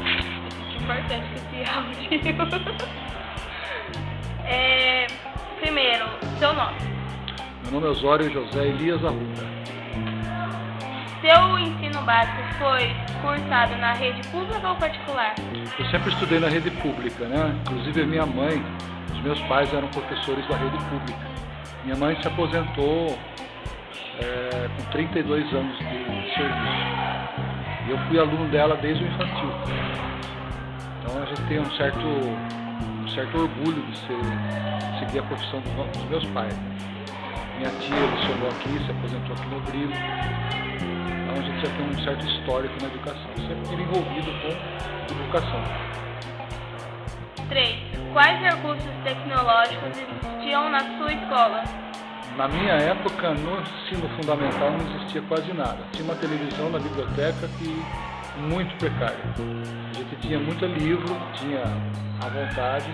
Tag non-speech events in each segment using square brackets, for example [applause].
pessoas. Importante esse áudio. [laughs] é, primeiro, seu nome. Meu nome é Osório José Elias Arruda. Seu ensino básico foi cursado na rede pública ou particular? Eu sempre estudei na rede pública, né? Inclusive a minha mãe, os meus pais eram professores da rede pública. Minha mãe se aposentou é, com 32 anos de serviço. E eu fui aluno dela desde o infantil. Então a gente tem um certo, um certo orgulho de ser, seguir a profissão dos meus pais. Minha tia lecionou aqui, se aposentou aqui no Brilho. Então a gente já tem um certo histórico na educação. Sempre envolvido com educação. 3. Quais recursos tecnológicos existiam na sua escola? Na minha época, no ensino fundamental não existia quase nada. Tinha uma televisão na biblioteca que muito precária. A gente tinha muito livro, tinha à vontade.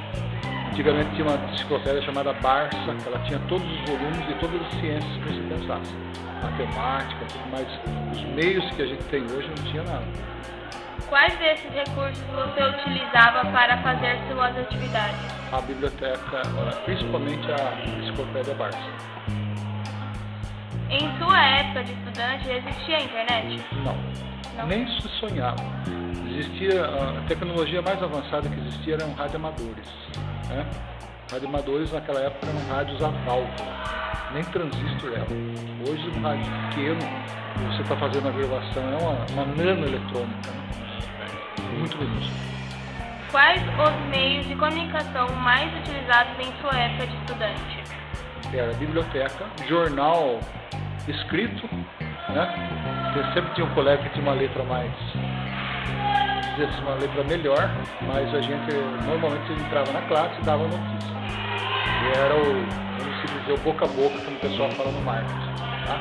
Antigamente tinha uma enciclopédia chamada Barça, que ela tinha todos os volumes e todas as ciências que você pensasse. Matemática, tudo mais. Os meios que a gente tem hoje não tinha nada. Quais desses recursos você utilizava para fazer suas atividades? A biblioteca, principalmente a enciclopédia Barça. Em sua época de estudante, existia internet? Não, Não. nem se sonhava. Existia, a tecnologia mais avançada que existia eram radioamadores. Né? Radioamadores naquela época eram rádios a válvula, nem transistor era. Hoje um rádio pequeno, você está fazendo a gravação, é uma, uma nanoeletrônica, né? Muito minúscula. Quais os meios de comunicação mais utilizados em sua época de estudante? Era biblioteca, jornal escrito, né? Você sempre tinha um colega que tinha uma letra mais, uma letra melhor, mas a gente normalmente entrava na classe e dava notícia. E era o, vamos se dizer, o boca a boca, como o pessoal fala no marketing. Tá?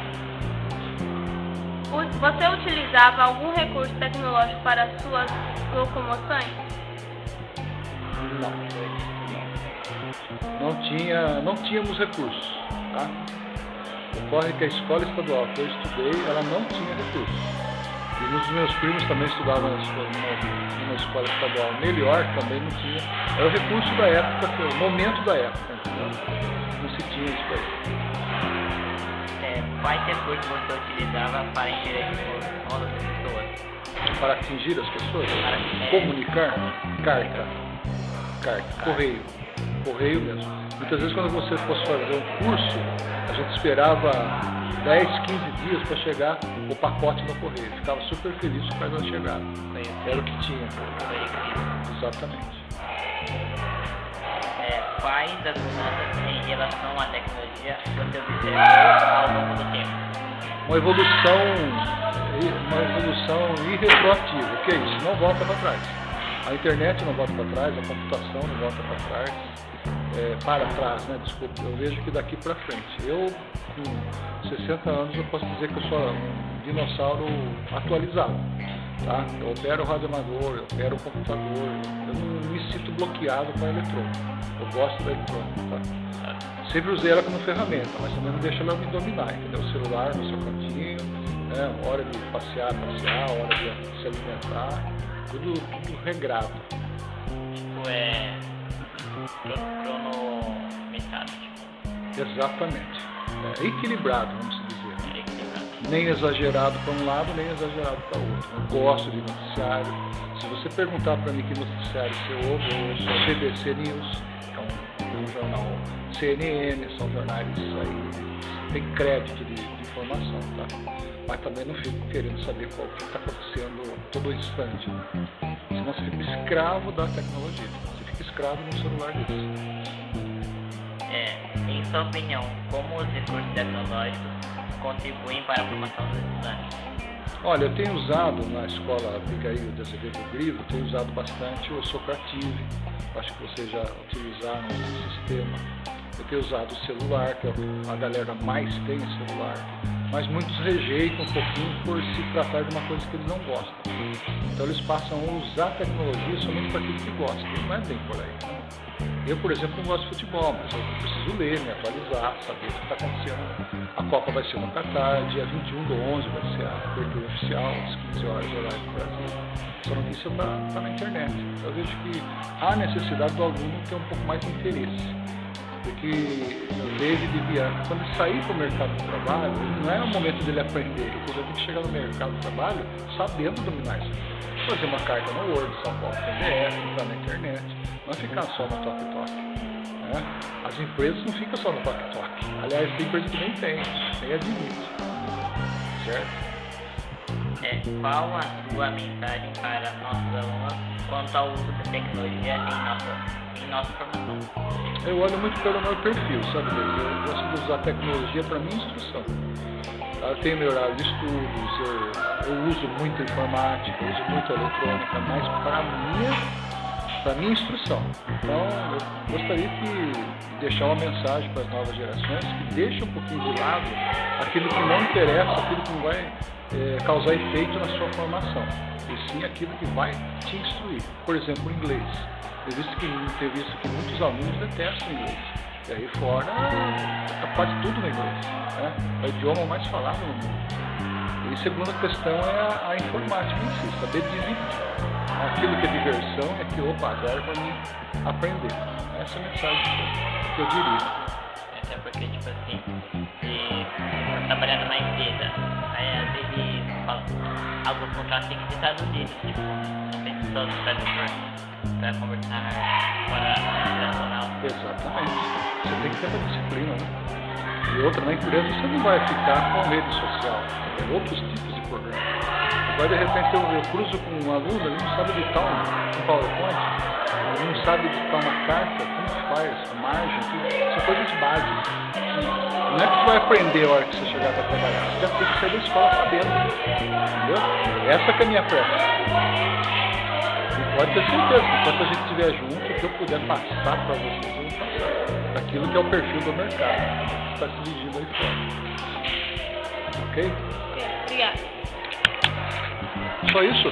Você utilizava algum recurso tecnológico para suas locomoções? Não. Não tinha, não tínhamos recursos, tá? Ocorre que a escola estadual que eu estudei, ela não tinha recursos. E nos meus primos também estudavam na escola, numa, escola estadual melhor, também não tinha. Era o recurso da época, o momento da época, entendeu? Não se tinha isso aí. Quais recursos você utilizava para interagir com outras pessoas? Para atingir as pessoas, Para- comunicar, carta, carta, correio, correio mesmo. Muitas vezes quando você fosse fazer um curso, a gente esperava 10, 15 dias para chegar o pacote no correio. Ficava super feliz com a chegada. Foi Era o que tinha. Exatamente. Quais das mudanças em relação à tecnologia você observou ao longo do tempo? Uma evolução, uma evolução irretroativa. O que é isso? Não volta para trás. A internet não volta para trás, a computação não volta para trás, é, para trás, né? Desculpa, eu vejo que daqui para frente. Eu, com 60 anos, eu posso dizer que eu sou um dinossauro atualizado. Tá? Eu opero o radioamador, eu opero o computador, eu não me sinto bloqueado com a eletrônica. Eu gosto da eletrônica. Tá? Sempre usei ela como ferramenta, mas também não deixa ela me dominar, entendeu? O celular no seu cantinho, né? hora de passear, passear, hora de se alimentar, tudo, tudo regrado. Tipo, é. cro- cronometrado, tipo, Exatamente. É equilibrado, vamos. Nem exagerado para um lado, nem exagerado para o outro. Eu gosto de noticiário. Se você perguntar para mim que noticiário você ouve, eu ouço a BBC News, que é um, um jornal CNN, são jornais aí, tem crédito de, de informação, tá? Mas também não fico querendo saber qual que está acontecendo todo instante. Né? Senão você fica escravo da tecnologia. Você fica escravo no celular desse. É, em sua opinião, como os recursos tecnológicos contribuem para a formação dos estudantes? Olha, eu tenho usado na escola Abigail de Azevedo Grilo, tenho usado bastante o Socrative, acho que vocês já utilizaram esse sistema. Eu tenho usado o celular, que é a galera mais tem celular. Mas muitos rejeitam um pouquinho por se tratar de uma coisa que eles não gostam. Então eles passam a usar a tecnologia somente para aquilo que gostam. Não é bem por aí. Eu, por exemplo, não gosto de futebol, mas eu preciso ler, me atualizar, saber o que está acontecendo. A Copa vai ser no Catar, dia 21 do 11 vai ser a abertura oficial, às 15 horas horário do Brasil. Essa notícia está tá na internet. Eu vejo que há necessidade do aluno ter um pouco mais de interesse. Porque o David Bianco, quando ele sair para o mercado de trabalho, não é o momento dele aprender, ele tem que chegar no mercado de trabalho sabendo dominar isso. Fazer uma carta no Word, São Paulo PDF, entrar na internet, não ficar só no toque-toque. Né? As empresas não ficam só no toque-toque. Aliás, tem empresas que nem tem, nem admite. Certo? É, qual a sua mensagem para nossos alunos quanto ao uso da tecnologia em nossa, em nossa formação? Eu olho muito pelo meu perfil, sabe? Eu gosto de usar tecnologia para minha instrução. Eu tenho meu horário de estudos, eu, eu uso muito informática, eu uso muito eletrônica, mas para minha para minha instrução. Então, eu gostaria de deixar uma mensagem para as novas gerações que deixe um pouquinho de lado aquilo que não interessa, aquilo que não vai é, causar efeito na sua formação, e sim aquilo que vai te instruir. Por exemplo, o inglês. Eu visto que, visto que muitos alunos detestam o inglês. E aí fora, tá quase tudo no inglês. Né? É o idioma mais falado no mundo. E a segunda questão é a, a informática em si, saber dividir aquilo que é diversão e aquilo, opa, agora é para mim aprender. Essa é a mensagem que eu diria. É porque, tipo assim, se trabalhando numa empresa, aí às vezes fala, alguns contratos têm que ser traduzidos, tipo, tem só tradutor para conversar fora internacional. Exatamente. Você tem que ter uma disciplina, né? E outra, na empresa você não vai ficar com a rede social, é outros tipos de programa. Agora de repente eu, eu cruzo com um aluno, ele não sabe editar um, um PowerPoint, ele não sabe editar uma carta, como faz, a margem, tudo. São coisas básicas. Não é que você vai aprender a hora que você chegar para trabalhar, você já tem que sair da escola sabendo. Entendeu? Essa que é a minha pressa. Pode ter certeza enquanto a gente estiver junto, o que eu puder passar para vocês, eu vou passar. Daquilo que é o perfil do mercado, que está se dirigindo aí fora. Ok? Obrigada. Só isso?